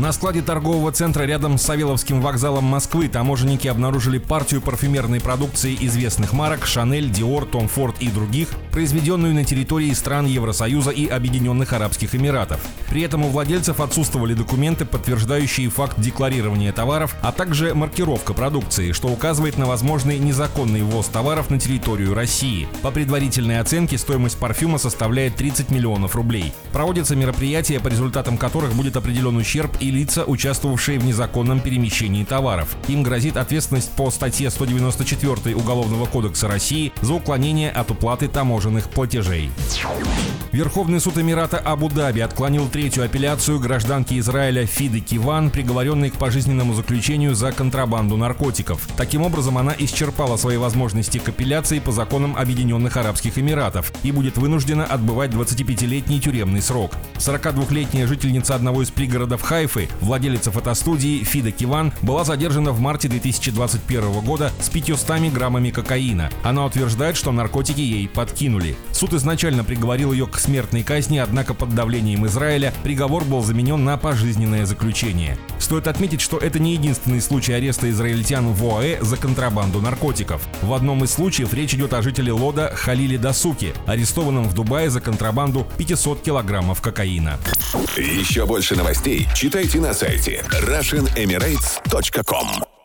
На складе торгового центра рядом с Савеловским вокзалом Москвы таможенники обнаружили партию парфюмерной продукции известных марок Шанель, Диор, Том Форд и других, произведенную на территории стран Евросоюза и Объединенных Арабских Эмиратов. При этом у владельцев отсутствовали документы, подтверждающие факт декларирования товаров, а также маркировка продукции, что указывает на возможный незаконный ввоз товаров на территорию России. По предварительной оценке стоимость парфюма составляет 30 миллионов рублей. Проводятся мероприятия, по результатам которых будет определен ущерб и лица, участвовавшие в незаконном перемещении товаров. Им грозит ответственность по статье 194 Уголовного кодекса России за уклонение от уплаты таможенных платежей. Верховный суд Эмирата Абу-Даби отклонил третью апелляцию гражданки Израиля Фиды Киван, приговоренной к пожизненному заключению за контрабанду наркотиков. Таким образом, она исчерпала свои возможности к апелляции по законам Объединенных Арабских Эмиратов и будет вынуждена отбывать 25-летний тюремный срок. 42-летняя жительница одного из пригородов Хайфы, владелица фотостудии Фида Киван, была задержана в марте 2021 года с 500 граммами кокаина. Она утверждает, что наркотики ей подкинули. Суд изначально приговорил ее к смертной казни, однако под давлением Израиля приговор был заменен на пожизненное заключение. Стоит отметить, что это не единственный случай ареста израильтян в ОАЭ за контрабанду наркотиков. В одном из случаев речь идет о жителе Лода Халиле Дасуки, арестованном в Дубае за контрабанду 500 килограммов кокаина. Еще больше новостей читайте на сайте RussianEmirates.com